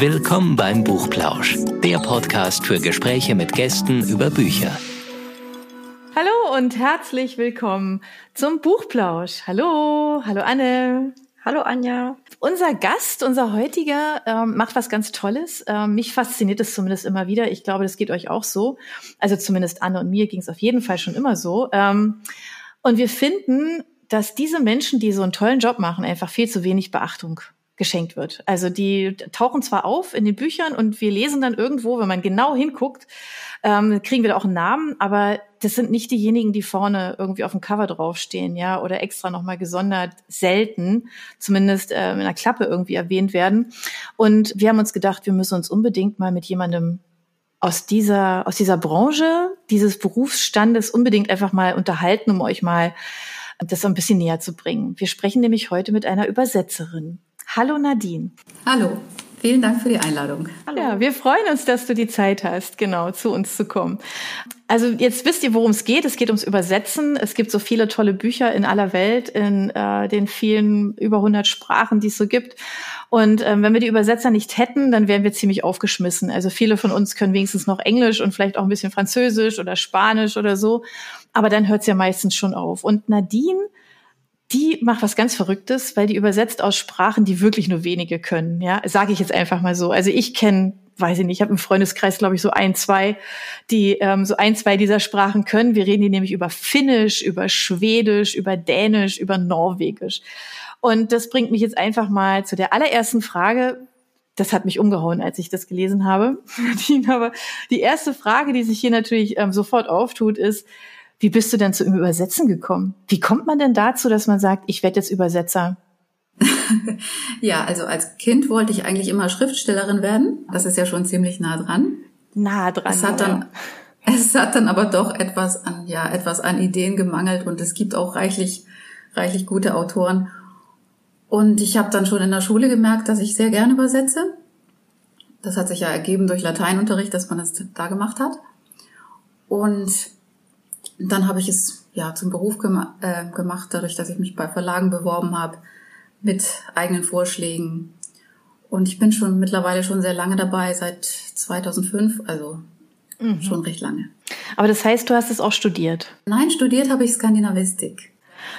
Willkommen beim Buchplausch, der Podcast für Gespräche mit Gästen über Bücher. Hallo und herzlich willkommen zum Buchplausch. Hallo, hallo Anne. Hallo Anja. Unser Gast, unser heutiger, ähm, macht was ganz Tolles. Ähm, mich fasziniert es zumindest immer wieder. Ich glaube, das geht euch auch so. Also zumindest Anne und mir ging es auf jeden Fall schon immer so. Ähm, und wir finden, dass diese Menschen, die so einen tollen Job machen, einfach viel zu wenig Beachtung geschenkt wird. Also die tauchen zwar auf in den Büchern und wir lesen dann irgendwo, wenn man genau hinguckt, ähm, kriegen wir da auch einen Namen, aber das sind nicht diejenigen, die vorne irgendwie auf dem Cover draufstehen, ja, oder extra nochmal gesondert selten, zumindest äh, in der Klappe irgendwie erwähnt werden. Und wir haben uns gedacht, wir müssen uns unbedingt mal mit jemandem aus dieser, aus dieser Branche, dieses Berufsstandes unbedingt einfach mal unterhalten, um euch mal das so ein bisschen näher zu bringen. Wir sprechen nämlich heute mit einer Übersetzerin. Hallo Nadine. Hallo. Vielen Dank für die Einladung. Hallo. Ja, wir freuen uns, dass du die Zeit hast, genau, zu uns zu kommen. Also jetzt wisst ihr, worum es geht. Es geht ums Übersetzen. Es gibt so viele tolle Bücher in aller Welt, in äh, den vielen über 100 Sprachen, die es so gibt. Und ähm, wenn wir die Übersetzer nicht hätten, dann wären wir ziemlich aufgeschmissen. Also viele von uns können wenigstens noch Englisch und vielleicht auch ein bisschen Französisch oder Spanisch oder so. Aber dann hört es ja meistens schon auf. Und Nadine die macht was ganz Verrücktes, weil die übersetzt aus Sprachen, die wirklich nur wenige können. Ja, sage ich jetzt einfach mal so. Also ich kenne, weiß ich nicht, ich habe im Freundeskreis, glaube ich, so ein, zwei, die ähm, so ein, zwei dieser Sprachen können. Wir reden hier nämlich über Finnisch, über Schwedisch, über Dänisch, über Norwegisch. Und das bringt mich jetzt einfach mal zu der allerersten Frage. Das hat mich umgehauen, als ich das gelesen habe. Aber die erste Frage, die sich hier natürlich ähm, sofort auftut, ist, wie bist du denn zu Übersetzen gekommen? Wie kommt man denn dazu, dass man sagt, ich werde jetzt Übersetzer? ja, also als Kind wollte ich eigentlich immer Schriftstellerin werden. Das ist ja schon ziemlich nah dran. Nah dran. Es hat dann, es hat dann aber doch etwas an, ja, etwas an Ideen gemangelt und es gibt auch reichlich, reichlich gute Autoren. Und ich habe dann schon in der Schule gemerkt, dass ich sehr gerne übersetze. Das hat sich ja ergeben durch Lateinunterricht, dass man das da gemacht hat. Und dann habe ich es ja zum Beruf gema äh, gemacht, dadurch, dass ich mich bei Verlagen beworben habe mit eigenen Vorschlägen. Und ich bin schon mittlerweile schon sehr lange dabei, seit 2005, also mhm. schon recht lange. Aber das heißt, du hast es auch studiert? Nein, studiert habe ich Skandinavistik.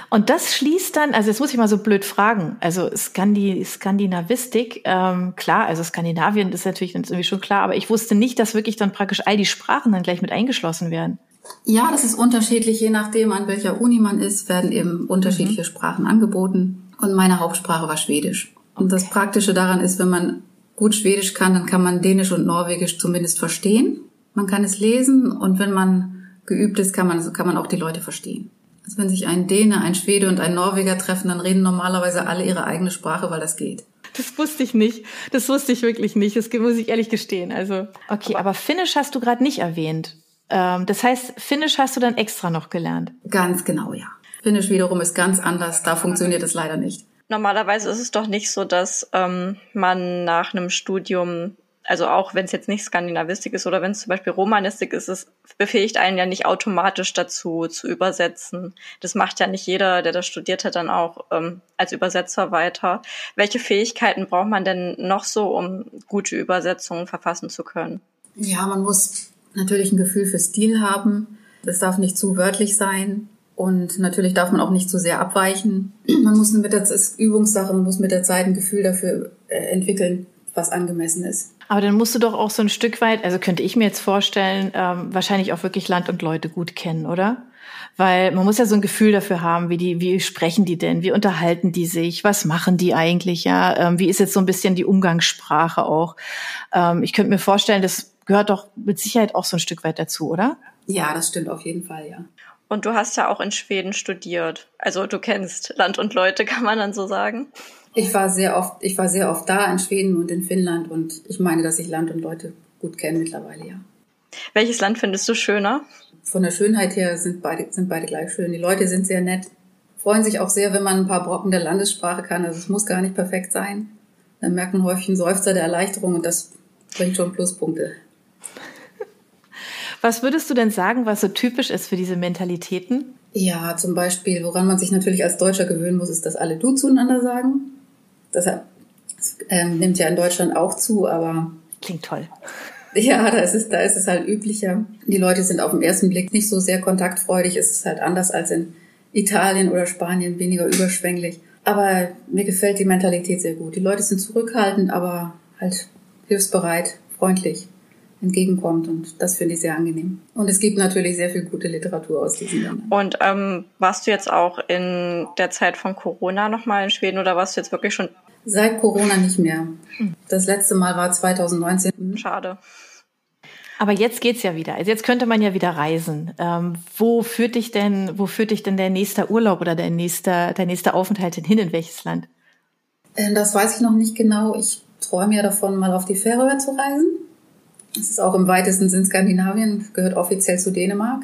Und das schließt dann, also jetzt muss ich mal so blöd fragen, also Skandi, Skandinavistik, ähm, klar, also Skandinavien ist natürlich irgendwie schon klar, aber ich wusste nicht, dass wirklich dann praktisch all die Sprachen dann gleich mit eingeschlossen werden. Ja, das ist unterschiedlich, je nachdem, an welcher Uni man ist, werden eben unterschiedliche mhm. Sprachen angeboten. Und meine Hauptsprache war Schwedisch. Und das Praktische daran ist, wenn man gut Schwedisch kann, dann kann man Dänisch und Norwegisch zumindest verstehen. Man kann es lesen und wenn man geübt ist, kann man, kann man auch die Leute verstehen. Also wenn sich ein Däne, ein Schwede und ein Norweger treffen, dann reden normalerweise alle ihre eigene Sprache, weil das geht. Das wusste ich nicht. Das wusste ich wirklich nicht. Das muss ich ehrlich gestehen. Also okay, aber Finnisch hast du gerade nicht erwähnt. Ähm, das heißt, Finnisch hast du dann extra noch gelernt? Ganz genau, ja. Finnisch wiederum ist ganz anders. Da funktioniert es leider nicht. Normalerweise ist es doch nicht so, dass ähm, man nach einem Studium, also auch wenn es jetzt nicht Skandinavistik ist oder wenn es zum Beispiel Romanistik ist, es befähigt einen ja nicht automatisch dazu zu übersetzen. Das macht ja nicht jeder, der das studiert hat, dann auch ähm, als Übersetzer weiter. Welche Fähigkeiten braucht man denn noch so, um gute Übersetzungen verfassen zu können? Ja, man muss natürlich ein Gefühl für Stil haben. Das darf nicht zu wörtlich sein. Und natürlich darf man auch nicht zu sehr abweichen. Man muss mit der ist Übungssache, man muss mit der Zeit ein Gefühl dafür äh, entwickeln, was angemessen ist. Aber dann musst du doch auch so ein Stück weit, also könnte ich mir jetzt vorstellen, ähm, wahrscheinlich auch wirklich Land und Leute gut kennen, oder? Weil man muss ja so ein Gefühl dafür haben, wie die, wie sprechen die denn, wie unterhalten die sich, was machen die eigentlich, ja? Ähm, wie ist jetzt so ein bisschen die Umgangssprache auch? Ähm, ich könnte mir vorstellen, das gehört doch mit Sicherheit auch so ein Stück weit dazu, oder? Ja, das stimmt auf jeden Fall, ja. Und du hast ja auch in Schweden studiert. Also du kennst Land und Leute, kann man dann so sagen? Ich war sehr oft, ich war sehr oft da in Schweden und in Finnland und ich meine, dass ich Land und Leute gut kenne mittlerweile, ja. Welches Land findest du schöner? Von der Schönheit her sind beide, sind beide gleich schön. Die Leute sind sehr nett, freuen sich auch sehr, wenn man ein paar Brocken der Landessprache kann. Also es muss gar nicht perfekt sein. Dann merkt man häufig einen Seufzer der Erleichterung und das bringt schon Pluspunkte. Was würdest du denn sagen, was so typisch ist für diese Mentalitäten? Ja, zum Beispiel, woran man sich natürlich als Deutscher gewöhnen muss, ist, dass alle du zueinander sagen. Das Ähm, nimmt ja in Deutschland auch zu, aber. Klingt toll. Ja, da ist es, da ist es halt üblicher. Die Leute sind auf den ersten Blick nicht so sehr kontaktfreudig. Es ist halt anders als in Italien oder Spanien, weniger überschwänglich. Aber mir gefällt die Mentalität sehr gut. Die Leute sind zurückhaltend, aber halt hilfsbereit, freundlich entgegenkommt und das finde ich sehr angenehm. Und es gibt natürlich sehr viel gute Literatur aus diesen Ländern. Und ähm, warst du jetzt auch in der Zeit von Corona nochmal in Schweden oder warst du jetzt wirklich schon? Seit Corona nicht mehr. Das letzte Mal war 2019. Schade. Aber jetzt geht's ja wieder. Also jetzt könnte man ja wieder reisen. Ähm, wo führt dich denn, wo führt dich denn der nächste Urlaub oder der nächste, der nächste Aufenthalt denn hin? In welches Land? Ähm, das weiß ich noch nicht genau. Ich träume ja davon, mal auf die Färöer zu reisen. Das ist auch im weitesten Sinn Skandinavien, gehört offiziell zu Dänemark,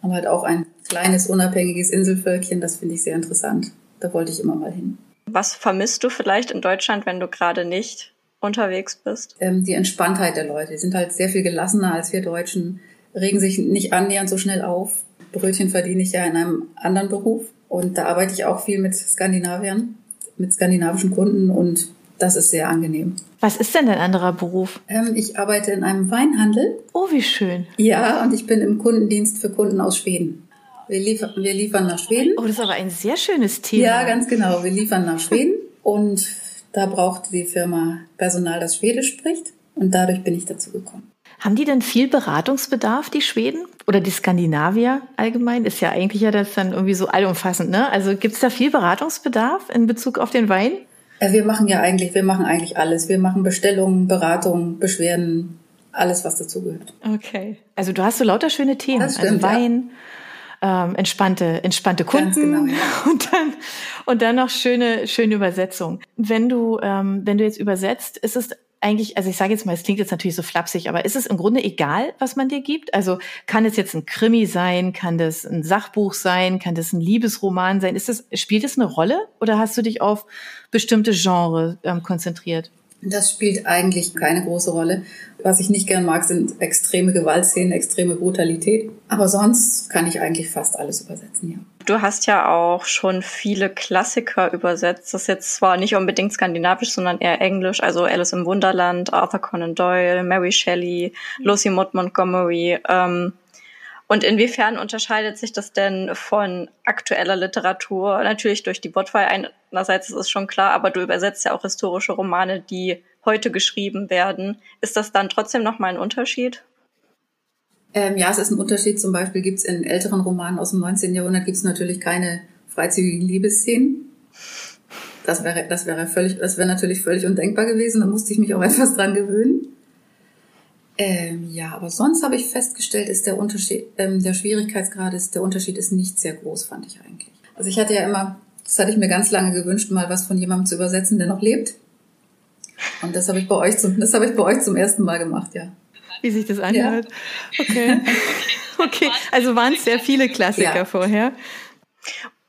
aber halt auch ein kleines, unabhängiges Inselvölkchen, das finde ich sehr interessant. Da wollte ich immer mal hin. Was vermisst du vielleicht in Deutschland, wenn du gerade nicht unterwegs bist? Ähm, die Entspanntheit der Leute. Die sind halt sehr viel gelassener als wir Deutschen, regen sich nicht annähernd so schnell auf. Brötchen verdiene ich ja in einem anderen Beruf und da arbeite ich auch viel mit Skandinaviern, mit skandinavischen Kunden und das ist sehr angenehm. Was ist denn dein anderer Beruf? Ähm, ich arbeite in einem Weinhandel. Oh, wie schön. Ja, und ich bin im Kundendienst für Kunden aus Schweden. Wir, liefern, wir liefern nach Schweden. Oh, das ist aber ein sehr schönes Thema. Ja, ganz genau. Wir liefern nach Schweden und da brauchte die Firma Personal, das Schwedisch spricht und dadurch bin ich dazu gekommen. Haben die denn viel Beratungsbedarf, die Schweden? Oder die Skandinavier allgemein? Ist ja eigentlich ja das dann irgendwie so allumfassend, ne? Also gibt's da viel Beratungsbedarf in Bezug auf den Wein? Äh, wir machen ja eigentlich, wir machen eigentlich alles. Wir machen Bestellungen, Beratungen, Beschwerden, alles, was dazugehört. Okay. Also du hast so lauter schöne Themen. Das stimmt, also Wein, ja. ähm, entspannte, entspannte Kunden genau, ja. und dann und dann noch schöne, schöne Übersetzung. Wenn du, ähm, wenn du jetzt übersetzt, ist es eigentlich, also ich sage jetzt mal, es klingt jetzt natürlich so flapsig, aber ist es im Grunde egal, was man dir gibt? Also kann es jetzt ein Krimi sein, kann das ein Sachbuch sein, kann das ein Liebesroman sein? Ist das, spielt das eine Rolle oder hast du dich auf bestimmte Genre ähm, konzentriert? Das spielt eigentlich keine große Rolle. Was ich nicht gern mag, sind extreme Gewaltszenen, extreme Brutalität. Aber sonst kann ich eigentlich fast alles übersetzen, ja. Du hast ja auch schon viele Klassiker übersetzt. Das ist jetzt zwar nicht unbedingt skandinavisch, sondern eher englisch. Also Alice im Wunderland, Arthur Conan Doyle, Mary Shelley, Lucy Maud Montgomery. Ähm, und inwiefern unterscheidet sich das denn von aktueller Literatur? Natürlich durch die Wortwahl einerseits ist es schon klar, aber du übersetzt ja auch historische Romane, die heute geschrieben werden. Ist das dann trotzdem nochmal ein Unterschied? Ähm, ja, es ist ein Unterschied. Zum Beispiel gibt es in älteren Romanen aus dem 19. Jahrhundert gibt es natürlich keine freizügigen Liebesszenen. Das wäre, das wäre völlig, das wäre natürlich völlig undenkbar gewesen. Da musste ich mich auch etwas dran gewöhnen. Ähm, ja, aber sonst habe ich festgestellt, ist der Unterschied, ähm, der Schwierigkeitsgrad ist, der Unterschied ist nicht sehr groß, fand ich eigentlich. Also ich hatte ja immer, das hatte ich mir ganz lange gewünscht, mal was von jemandem zu übersetzen, der noch lebt. Und das habe ich bei euch zum, das habe ich bei euch zum ersten Mal gemacht, ja. Wie sich das anhört. Ja. Okay. Okay. Also waren es sehr viele Klassiker ja. vorher.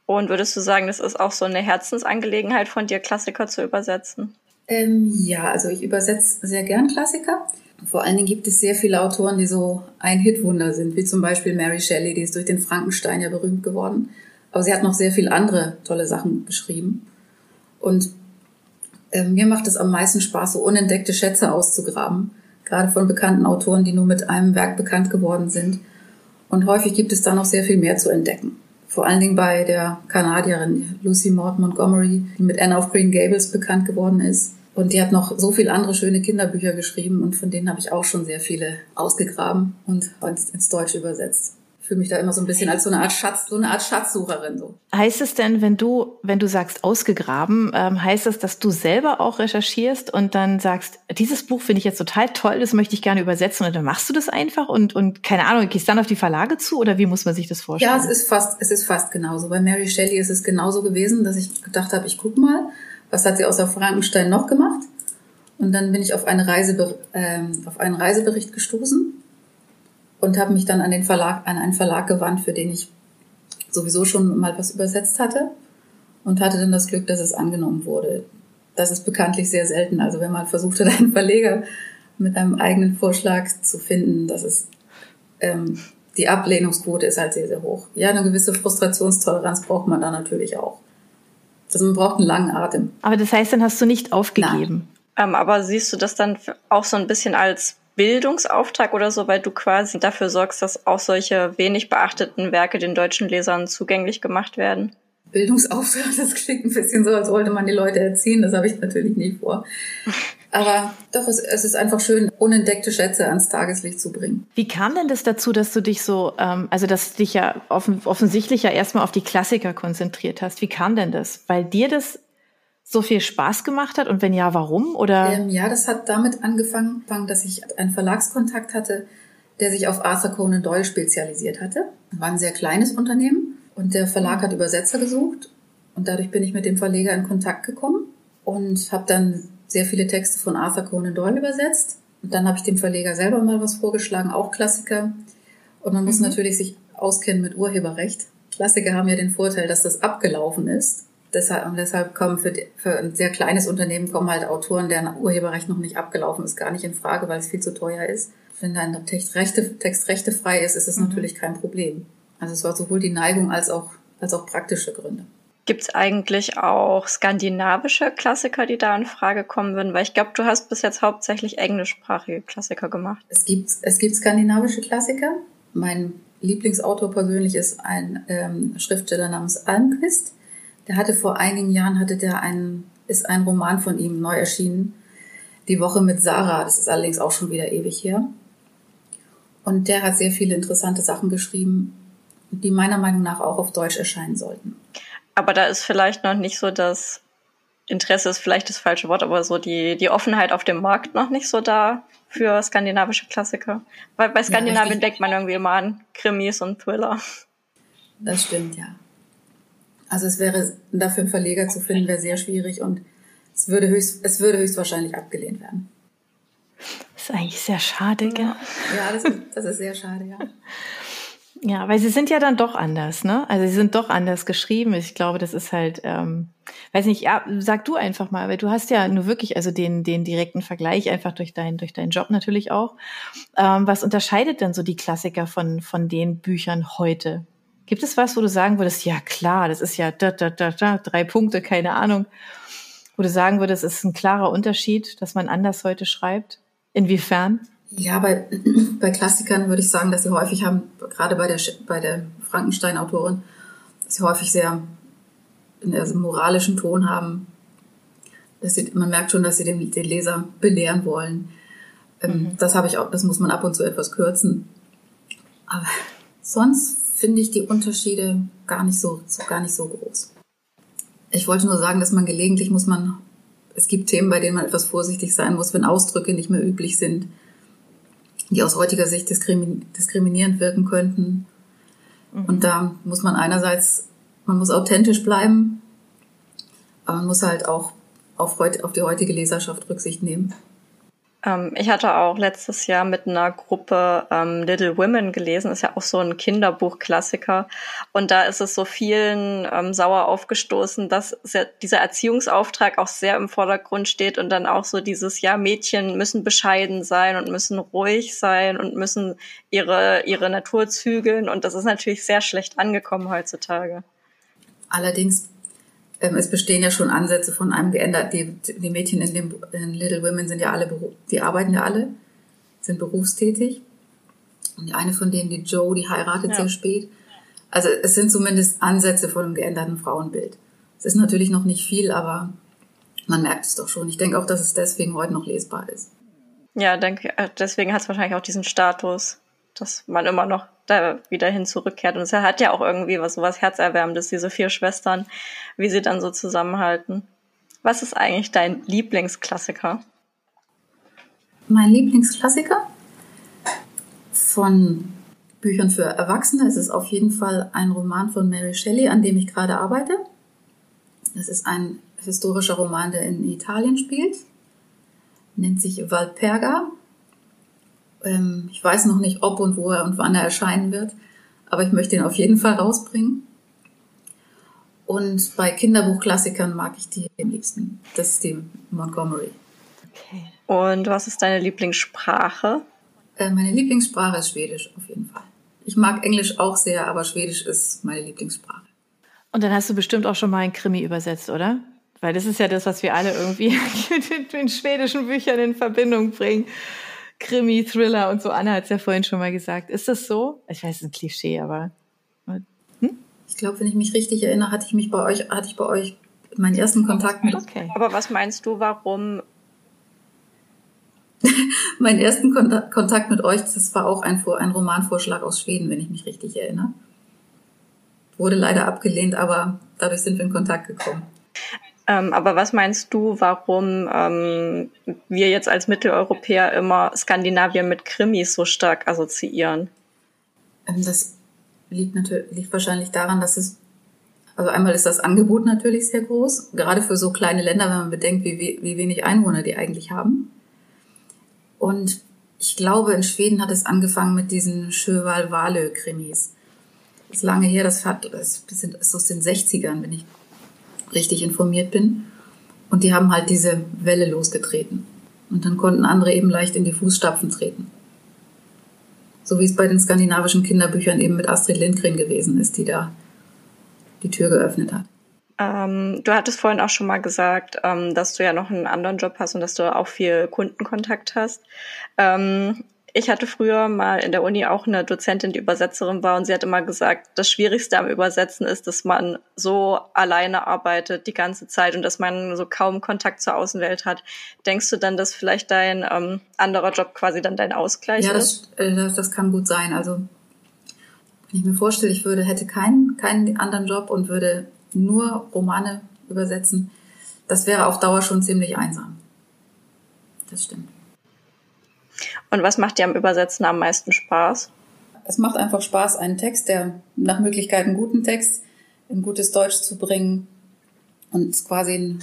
Und würdest du sagen, das ist auch so eine Herzensangelegenheit von dir, Klassiker zu übersetzen? Ähm, ja, also ich übersetze sehr gern Klassiker. Vor allen Dingen gibt es sehr viele Autoren, die so ein Hitwunder sind, wie zum Beispiel Mary Shelley, die ist durch den Frankenstein ja berühmt geworden. Aber sie hat noch sehr viele andere tolle Sachen beschrieben. Und äh, mir macht es am meisten Spaß, so unentdeckte Schätze auszugraben, gerade von bekannten Autoren, die nur mit einem Werk bekannt geworden sind. Und häufig gibt es da noch sehr viel mehr zu entdecken. Vor allen Dingen bei der Kanadierin Lucy Maud Montgomery, die mit Anne of Green Gables bekannt geworden ist und die hat noch so viele andere schöne Kinderbücher geschrieben und von denen habe ich auch schon sehr viele ausgegraben und ins Deutsche übersetzt. Ich fühle mich da immer so ein bisschen als so eine Art Schatz, so eine Art Schatzsucherin so. Heißt es denn, wenn du, wenn du sagst ausgegraben, ähm, heißt es, dass du selber auch recherchierst und dann sagst, dieses Buch finde ich jetzt total toll, das möchte ich gerne übersetzen und dann machst du das einfach und und keine Ahnung, gehst dann auf die Verlage zu oder wie muss man sich das vorstellen? Ja, es ist fast, es ist fast genauso. Bei Mary Shelley ist es genauso gewesen, dass ich gedacht habe, ich guck mal was hat sie außer Frankenstein noch gemacht? Und dann bin ich auf, eine Reiseber ähm, auf einen Reisebericht gestoßen und habe mich dann an den Verlag, an einen Verlag gewandt, für den ich sowieso schon mal was übersetzt hatte und hatte dann das Glück, dass es angenommen wurde. Das ist bekanntlich sehr selten. Also wenn man versucht hat, einen Verleger mit einem eigenen Vorschlag zu finden, das ist ähm, die Ablehnungsquote ist halt sehr, sehr hoch. Ja, eine gewisse Frustrationstoleranz braucht man da natürlich auch. Also man braucht einen langen Atem. Aber das heißt, dann hast du nicht aufgegeben. Ähm, aber siehst du das dann auch so ein bisschen als Bildungsauftrag oder so, weil du quasi dafür sorgst, dass auch solche wenig beachteten Werke den deutschen Lesern zugänglich gemacht werden? Bildungsauftrag, das klingt ein bisschen so, als wollte man die Leute erziehen. Das habe ich natürlich nie vor. Aber doch, es, es ist einfach schön, unentdeckte Schätze ans Tageslicht zu bringen. Wie kam denn das dazu, dass du dich so, ähm, also dass du dich ja offen, offensichtlich ja erstmal auf die Klassiker konzentriert hast? Wie kam denn das? Weil dir das so viel Spaß gemacht hat? Und wenn ja, warum? Oder? Ähm, ja, das hat damit angefangen, dass ich einen Verlagskontakt hatte, der sich auf Arthur Conan Doyle spezialisiert hatte. War ein sehr kleines Unternehmen und der Verlag hat Übersetzer gesucht und dadurch bin ich mit dem Verleger in Kontakt gekommen und habe dann sehr viele Texte von Arthur Conan Doyle übersetzt. Und dann habe ich dem Verleger selber mal was vorgeschlagen, auch Klassiker. Und man muss mhm. natürlich sich auskennen mit Urheberrecht. Klassiker haben ja den Vorteil, dass das abgelaufen ist deshalb, und deshalb kommen für, die, für ein sehr kleines Unternehmen kommen halt Autoren, deren Urheberrecht noch nicht abgelaufen ist, gar nicht in Frage, weil es viel zu teuer ist. Wenn dein Text, Rechte, Text rechtefrei ist, ist es mhm. natürlich kein Problem. Also es war sowohl die Neigung als auch, als auch praktische Gründe. Gibt es eigentlich auch skandinavische Klassiker, die da in Frage kommen würden? Weil ich glaube, du hast bis jetzt hauptsächlich englischsprachige Klassiker gemacht. Es gibt, es gibt skandinavische Klassiker. Mein Lieblingsautor persönlich ist ein ähm, Schriftsteller namens Almquist. Der hatte vor einigen Jahren, hatte der ein, ist ein Roman von ihm neu erschienen. Die Woche mit Sarah, das ist allerdings auch schon wieder ewig her. Und der hat sehr viele interessante Sachen geschrieben, die meiner Meinung nach auch auf Deutsch erscheinen sollten. Aber da ist vielleicht noch nicht so das Interesse ist vielleicht das falsche Wort, aber so die, die Offenheit auf dem Markt noch nicht so da für skandinavische Klassiker. Weil bei Skandinavien ja, denkt man irgendwie immer an Krimis und Thriller. Das stimmt, ja. Also es wäre dafür einen Verleger zu finden, wäre sehr schwierig und es würde höchst, es würde höchstwahrscheinlich abgelehnt werden. Das ist eigentlich sehr schade, gell? Ja, das ist, das ist sehr schade, ja. Ja, weil sie sind ja dann doch anders, ne? Also sie sind doch anders geschrieben. Ich glaube, das ist halt, ähm, weiß nicht, ja, sag du einfach mal, weil du hast ja nur wirklich also den den direkten Vergleich einfach durch deinen durch deinen Job natürlich auch. Ähm, was unterscheidet denn so die Klassiker von von den Büchern heute? Gibt es was, wo du sagen würdest, ja klar, das ist ja da, da, da, da, drei Punkte, keine Ahnung, wo du sagen würdest, es ist ein klarer Unterschied, dass man anders heute schreibt? Inwiefern? Ja, bei, bei Klassikern würde ich sagen, dass sie häufig haben, gerade bei der, bei der Frankenstein-Autorin, dass sie häufig sehr einen moralischen Ton haben. Dass sie, man merkt schon, dass sie den, den Leser belehren wollen. Ähm, mhm. Das habe ich auch, das muss man ab und zu etwas kürzen. Aber sonst finde ich die Unterschiede gar nicht so, gar nicht so groß. Ich wollte nur sagen, dass man gelegentlich muss man, es gibt Themen, bei denen man etwas vorsichtig sein muss, wenn Ausdrücke nicht mehr üblich sind, die aus heutiger Sicht diskriminierend wirken könnten. Mhm. Und da muss man einerseits, man muss authentisch bleiben, aber man muss halt auch auf, auf die heutige Leserschaft Rücksicht nehmen. Ähm, ich hatte auch letztes Jahr mit einer Gruppe ähm, Little Women gelesen, ist ja auch so ein Kinderbuchklassiker. Und da ist es so vielen ähm, sauer aufgestoßen, dass dieser Erziehungsauftrag auch sehr im Vordergrund steht und dann auch so dieses, ja, Mädchen müssen bescheiden sein und müssen ruhig sein und müssen ihre, ihre Natur zügeln. Und das ist natürlich sehr schlecht angekommen heutzutage. Allerdings es bestehen ja schon Ansätze von einem geändert. Die, die Mädchen in, dem, in Little Women sind ja alle, die arbeiten ja alle, sind berufstätig. Und die eine von denen, die Joe, die heiratet ja. sehr spät. Also es sind zumindest Ansätze von einem geänderten Frauenbild. Es ist natürlich noch nicht viel, aber man merkt es doch schon. Ich denke auch, dass es deswegen heute noch lesbar ist. Ja, denke, äh, deswegen hat es wahrscheinlich auch diesen Status, dass man immer noch da wieder hin zurückkehrt. Und es hat ja auch irgendwie was sowas Herzerwärmendes, diese vier Schwestern, wie sie dann so zusammenhalten. Was ist eigentlich dein Lieblingsklassiker? Mein Lieblingsklassiker von Büchern für Erwachsene ist es auf jeden Fall ein Roman von Mary Shelley, an dem ich gerade arbeite. Das ist ein historischer Roman, der in Italien spielt. Nennt sich Valperga ähm, ich weiß noch nicht, ob und wo er und wann er erscheinen wird, aber ich möchte ihn auf jeden Fall rausbringen. Und bei Kinderbuchklassikern mag ich die am liebsten. Das ist die Montgomery. Okay. Und was ist deine Lieblingssprache? Äh, meine Lieblingssprache ist Schwedisch, auf jeden Fall. Ich mag Englisch auch sehr, aber Schwedisch ist meine Lieblingssprache. Und dann hast du bestimmt auch schon mal ein Krimi übersetzt, oder? Weil das ist ja das, was wir alle irgendwie mit den schwedischen Büchern in Verbindung bringen. Krimi, Thriller und so. Anna hat es ja vorhin schon mal gesagt. Ist das so? Ich weiß, es ist ein Klischee, aber. Hm? Ich glaube, wenn ich mich richtig erinnere, hatte ich mich bei euch, hatte ich bei euch meinen ersten Kontakt mit. Okay. Aber was meinst du, warum? meinen ersten Kontakt mit euch, das war auch ein, ein Romanvorschlag aus Schweden, wenn ich mich richtig erinnere. Wurde leider abgelehnt, aber dadurch sind wir in Kontakt gekommen. Ähm, aber was meinst du, warum ähm, wir jetzt als Mitteleuropäer immer Skandinavien mit Krimis so stark assoziieren? Ähm, das liegt natürlich liegt wahrscheinlich daran, dass es also einmal ist das Angebot natürlich sehr groß, gerade für so kleine Länder, wenn man bedenkt, wie, wie wenig Einwohner die eigentlich haben. Und ich glaube, in Schweden hat es angefangen mit diesen Schöval Walö Krimis. Das ist lange her, das, hat, das ist aus den 60ern, wenn ich richtig informiert bin. Und die haben halt diese Welle losgetreten. Und dann konnten andere eben leicht in die Fußstapfen treten. So wie es bei den skandinavischen Kinderbüchern eben mit Astrid Lindgren gewesen ist, die da die Tür geöffnet hat. Ähm, du hattest vorhin auch schon mal gesagt, ähm, dass du ja noch einen anderen Job hast und dass du auch viel Kundenkontakt hast. Ähm, ich hatte früher mal in der Uni auch eine Dozentin, die Übersetzerin war und sie hat immer gesagt, das Schwierigste am Übersetzen ist, dass man so alleine arbeitet die ganze Zeit und dass man so kaum Kontakt zur Außenwelt hat. Denkst du dann, dass vielleicht dein ähm, anderer Job quasi dann dein Ausgleich ja, ist? Ja, das, äh, das kann gut sein. Also wenn ich mir vorstelle, ich würde, hätte keinen, keinen anderen Job und würde nur Romane übersetzen, das wäre auf Dauer schon ziemlich einsam. Das stimmt. Und was macht dir am Übersetzen am meisten Spaß? Es macht einfach Spaß, einen Text, der nach Möglichkeit einen guten Text in gutes Deutsch zu bringen und quasi in,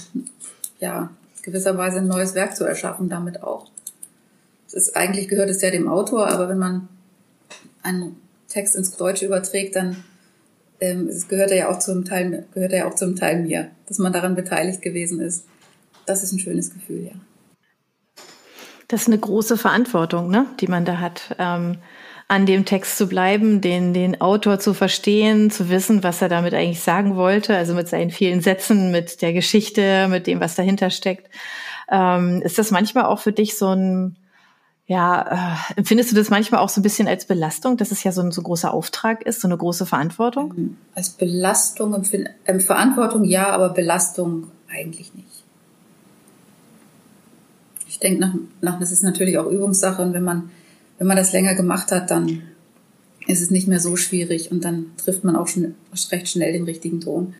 ja, gewisserweise ein neues Werk zu erschaffen damit auch. Es ist, eigentlich gehört es ja dem Autor, aber wenn man einen Text ins Deutsche überträgt, dann ähm, es gehört er ja auch zum Teil, gehört er ja auch zum Teil mir, dass man daran beteiligt gewesen ist. Das ist ein schönes Gefühl, ja. Das ist eine große Verantwortung, ne, die man da hat, ähm, an dem Text zu bleiben, den, den Autor zu verstehen, zu wissen, was er damit eigentlich sagen wollte, also mit seinen vielen Sätzen, mit der Geschichte, mit dem, was dahinter steckt. Ähm, ist das manchmal auch für dich so ein, ja, äh, empfindest du das manchmal auch so ein bisschen als Belastung, dass es ja so ein so großer Auftrag ist, so eine große Verantwortung? Als Belastung, ähm, Verantwortung ja, aber Belastung eigentlich nicht ich denke, nach, nach, das ist natürlich auch Übungssache und wenn man, wenn man das länger gemacht hat, dann ist es nicht mehr so schwierig und dann trifft man auch schon recht schnell den richtigen Ton.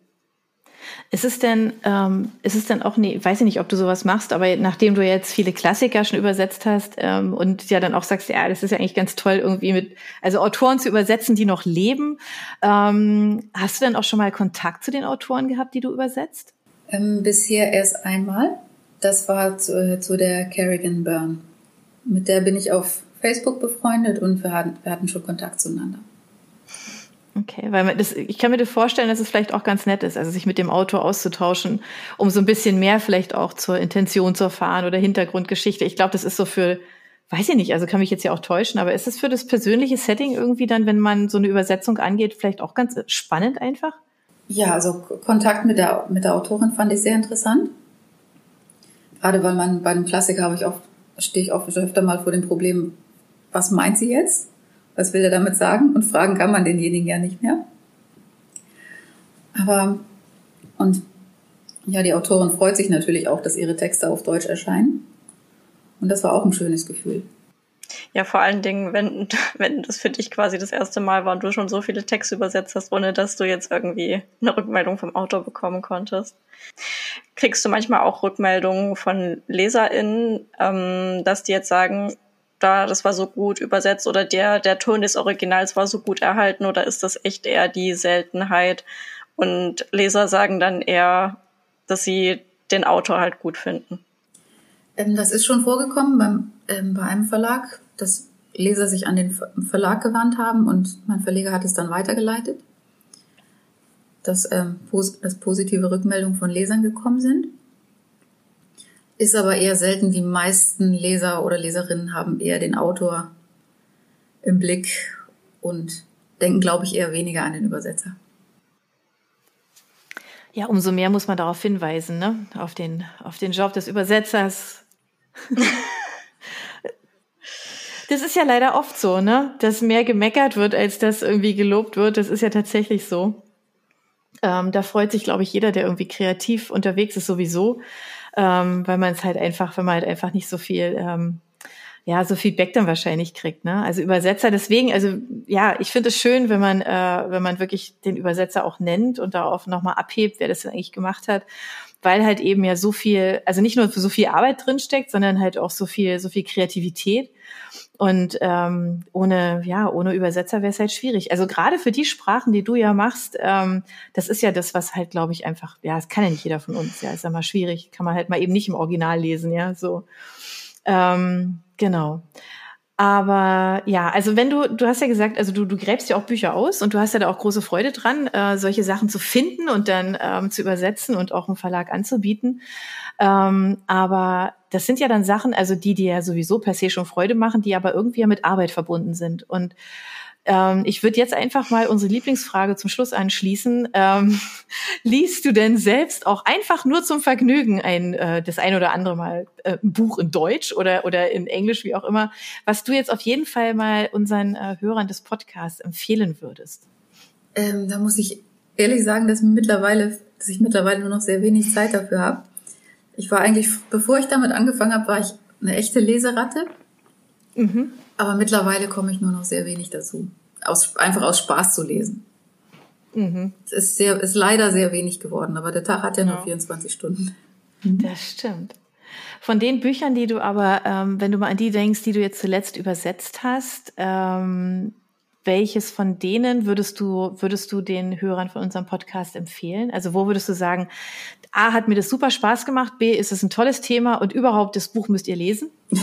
Ist es denn, ähm, ist es denn auch, nee, weiß ich nicht, ob du sowas machst, aber nachdem du jetzt viele Klassiker schon übersetzt hast ähm, und ja dann auch sagst, ja, das ist ja eigentlich ganz toll, irgendwie mit, also Autoren zu übersetzen, die noch leben, ähm, hast du denn auch schon mal Kontakt zu den Autoren gehabt, die du übersetzt? Ähm, bisher erst einmal. Das war zu, äh, zu der Kerrigan Byrne. Mit der bin ich auf Facebook befreundet und wir hatten, wir hatten schon Kontakt zueinander. Okay, weil das, ich kann mir das vorstellen, dass es vielleicht auch ganz nett ist, also sich mit dem Autor auszutauschen, um so ein bisschen mehr vielleicht auch zur Intention zu erfahren oder Hintergrundgeschichte. Ich glaube, das ist so für, weiß ich nicht, also kann mich jetzt ja auch täuschen, aber ist es für das persönliche Setting irgendwie dann, wenn man so eine Übersetzung angeht, vielleicht auch ganz spannend einfach? Ja, also Kontakt mit der, mit der Autorin fand ich sehr interessant. Gerade weil man bei einem Klassiker habe ich oft, stehe ich oft öfter mal vor dem Problem, was meint sie jetzt? Was will er damit sagen? Und fragen kann man denjenigen ja nicht mehr. Aber, und ja, die Autorin freut sich natürlich auch, dass ihre Texte auf Deutsch erscheinen. Und das war auch ein schönes Gefühl. Ja, vor allen Dingen, wenn, wenn das für dich quasi das erste Mal war und du schon so viele Texte übersetzt hast, ohne dass du jetzt irgendwie eine Rückmeldung vom Autor bekommen konntest. Kriegst du manchmal auch Rückmeldungen von LeserInnen, ähm, dass die jetzt sagen, da, das war so gut übersetzt oder der, der Ton des Originals war so gut erhalten oder ist das echt eher die Seltenheit? Und Leser sagen dann eher, dass sie den Autor halt gut finden. Ähm, das ist schon vorgekommen beim, ähm, bei einem Verlag, dass Leser sich an den Verlag gewandt haben und mein Verleger hat es dann weitergeleitet, dass, ähm, pos dass positive Rückmeldungen von Lesern gekommen sind. Ist aber eher selten. Die meisten Leser oder Leserinnen haben eher den Autor im Blick und denken, glaube ich, eher weniger an den Übersetzer. Ja, umso mehr muss man darauf hinweisen, ne? Auf den, auf den Job des Übersetzers. Das ist ja leider oft so, ne? Dass mehr gemeckert wird, als dass irgendwie gelobt wird. Das ist ja tatsächlich so. Ähm, da freut sich, glaube ich, jeder, der irgendwie kreativ unterwegs ist, sowieso, ähm, weil man es halt einfach, wenn man halt einfach nicht so viel ähm, ja, so Feedback dann wahrscheinlich kriegt, ne? Also Übersetzer, deswegen, also ja, ich finde es schön, wenn man, äh, wenn man wirklich den Übersetzer auch nennt und darauf nochmal abhebt, wer das denn eigentlich gemacht hat, weil halt eben ja so viel, also nicht nur so viel Arbeit drinsteckt, sondern halt auch so viel, so viel Kreativität. Und ähm, ohne, ja, ohne Übersetzer wäre es halt schwierig. Also gerade für die Sprachen, die du ja machst, ähm, das ist ja das, was halt, glaube ich, einfach, ja, das kann ja nicht jeder von uns, ja, ist ja mal schwierig, kann man halt mal eben nicht im Original lesen, ja, so. Ähm, genau. Aber ja, also wenn du, du hast ja gesagt, also du, du gräbst ja auch Bücher aus und du hast ja da auch große Freude dran, äh, solche Sachen zu finden und dann ähm, zu übersetzen und auch im Verlag anzubieten. Ähm, aber das sind ja dann Sachen, also die dir ja sowieso per se schon Freude machen, die aber irgendwie ja mit Arbeit verbunden sind. Und ähm, ich würde jetzt einfach mal unsere Lieblingsfrage zum Schluss anschließen. Ähm, liest du denn selbst auch einfach nur zum Vergnügen ein, äh, das ein oder andere Mal äh, ein Buch in Deutsch oder, oder in Englisch, wie auch immer, was du jetzt auf jeden Fall mal unseren äh, Hörern des Podcasts empfehlen würdest? Ähm, da muss ich ehrlich sagen, dass mittlerweile, dass ich mittlerweile nur noch sehr wenig Zeit dafür habe. Ich war eigentlich, bevor ich damit angefangen habe, war ich eine echte Leseratte. Mhm. Aber mittlerweile komme ich nur noch sehr wenig dazu. Aus, einfach aus Spaß zu lesen. Mhm. Es ist, sehr, ist leider sehr wenig geworden, aber der Tag hat ja, ja. nur 24 Stunden. Mhm. Das stimmt. Von den Büchern, die du aber, ähm, wenn du mal an die denkst, die du jetzt zuletzt übersetzt hast, ähm, welches von denen würdest du, würdest du den Hörern von unserem Podcast empfehlen? Also wo würdest du sagen, A, hat mir das super Spaß gemacht, B, ist es ein tolles Thema und überhaupt, das Buch müsst ihr lesen?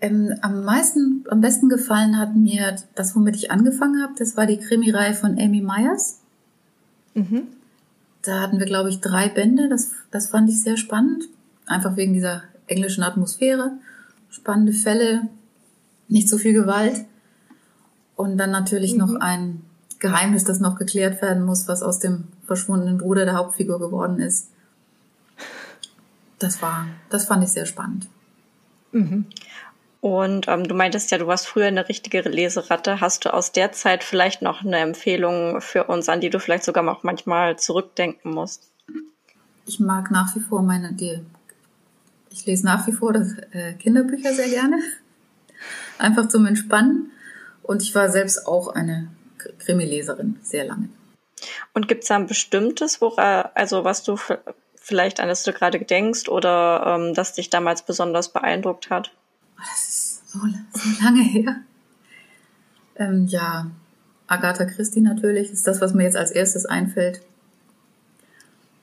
Ähm, am meisten, am besten gefallen hat mir das, womit ich angefangen habe. Das war die Krimireihe von Amy Myers. Mhm. Da hatten wir, glaube ich, drei Bände. Das, das fand ich sehr spannend. Einfach wegen dieser englischen Atmosphäre. Spannende Fälle, nicht so viel Gewalt. Und dann natürlich mhm. noch ein Geheimnis, das noch geklärt werden muss, was aus dem verschwundenen Bruder der Hauptfigur geworden ist. Das war, das fand ich sehr spannend. Mhm. Und ähm, du meintest ja, du warst früher eine richtige Leseratte. Hast du aus der Zeit vielleicht noch eine Empfehlung für uns, an die du vielleicht sogar auch manchmal zurückdenken musst? Ich mag nach wie vor meine, die, ich lese nach wie vor das, äh, Kinderbücher sehr gerne. Einfach zum Entspannen. Und ich war selbst auch eine Krimileserin sehr lange. Und gibt es da ein bestimmtes, wora, also was du vielleicht an das du gerade denkst oder ähm, das dich damals besonders beeindruckt hat? Das ist so, so lange her. Ähm, ja, Agatha Christie natürlich ist das, was mir jetzt als erstes einfällt.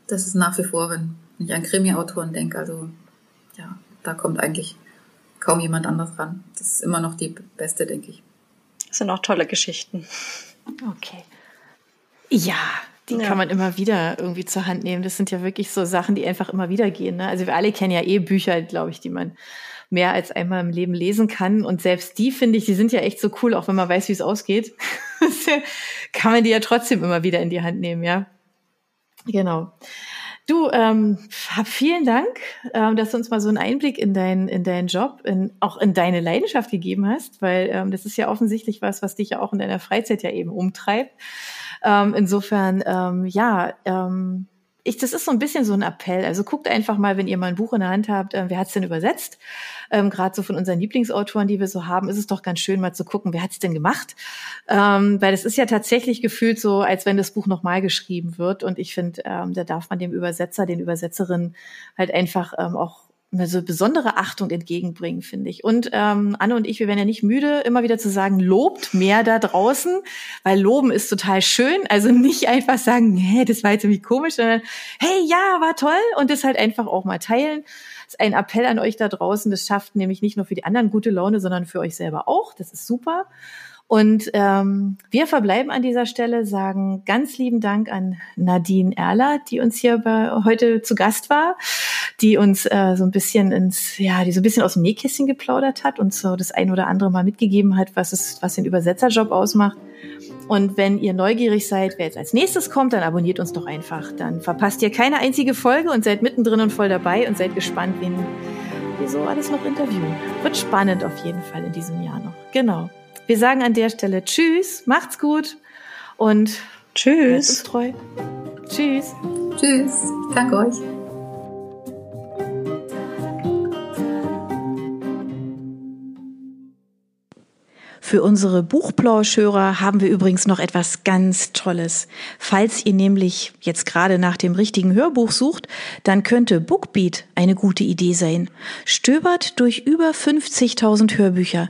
Das ist nach wie vor, wenn ich an Krimi-Autoren denke, also ja, da kommt eigentlich kaum jemand anders ran. Das ist immer noch die beste, denke ich. Das sind auch tolle Geschichten. Okay. Ja, die ja. kann man immer wieder irgendwie zur Hand nehmen. Das sind ja wirklich so Sachen, die einfach immer wieder gehen. Ne? Also wir alle kennen ja eh Bücher, glaube ich, die man mehr als einmal im Leben lesen kann. Und selbst die, finde ich, die sind ja echt so cool, auch wenn man weiß, wie es ausgeht. kann man die ja trotzdem immer wieder in die Hand nehmen, ja. Genau. Du, ähm, vielen Dank, ähm, dass du uns mal so einen Einblick in, dein, in deinen Job, in, auch in deine Leidenschaft gegeben hast, weil ähm, das ist ja offensichtlich was, was dich ja auch in deiner Freizeit ja eben umtreibt. Ähm, insofern, ähm, ja, ähm, ich, das ist so ein bisschen so ein Appell. Also guckt einfach mal, wenn ihr mal ein Buch in der Hand habt, äh, wer hat's denn übersetzt? Ähm, Gerade so von unseren Lieblingsautoren, die wir so haben, ist es doch ganz schön, mal zu gucken, wer hat's denn gemacht? Ähm, weil es ist ja tatsächlich gefühlt so, als wenn das Buch nochmal geschrieben wird. Und ich finde, ähm, da darf man dem Übersetzer, den Übersetzerinnen halt einfach ähm, auch so besondere Achtung entgegenbringen, finde ich. Und ähm, Anne und ich, wir werden ja nicht müde, immer wieder zu sagen, lobt mehr da draußen, weil loben ist total schön. Also nicht einfach sagen, hä, das war jetzt irgendwie komisch, sondern hey, ja, war toll und das halt einfach auch mal teilen. Das ist ein Appell an euch da draußen. Das schafft nämlich nicht nur für die anderen gute Laune, sondern für euch selber auch. Das ist super. Und ähm, wir verbleiben an dieser Stelle, sagen ganz lieben Dank an Nadine Erler, die uns hier bei, heute zu Gast war, die uns äh, so ein bisschen ins, ja, die so ein bisschen aus dem Nähkästchen geplaudert hat und so das ein oder andere mal mitgegeben hat, was es, was den Übersetzerjob ausmacht. Und wenn ihr neugierig seid, wer jetzt als nächstes kommt, dann abonniert uns doch einfach. Dann verpasst ihr keine einzige Folge und seid mittendrin und voll dabei und seid gespannt, wen wir so alles noch interviewen. Wird spannend auf jeden Fall in diesem Jahr noch. Genau. Wir sagen an der Stelle Tschüss, macht's gut und Tschüss. Uns treu. Tschüss. Tschüss. Danke euch. Für unsere Buchplauschhörer haben wir übrigens noch etwas ganz Tolles. Falls ihr nämlich jetzt gerade nach dem richtigen Hörbuch sucht, dann könnte Bookbeat eine gute Idee sein. Stöbert durch über 50.000 Hörbücher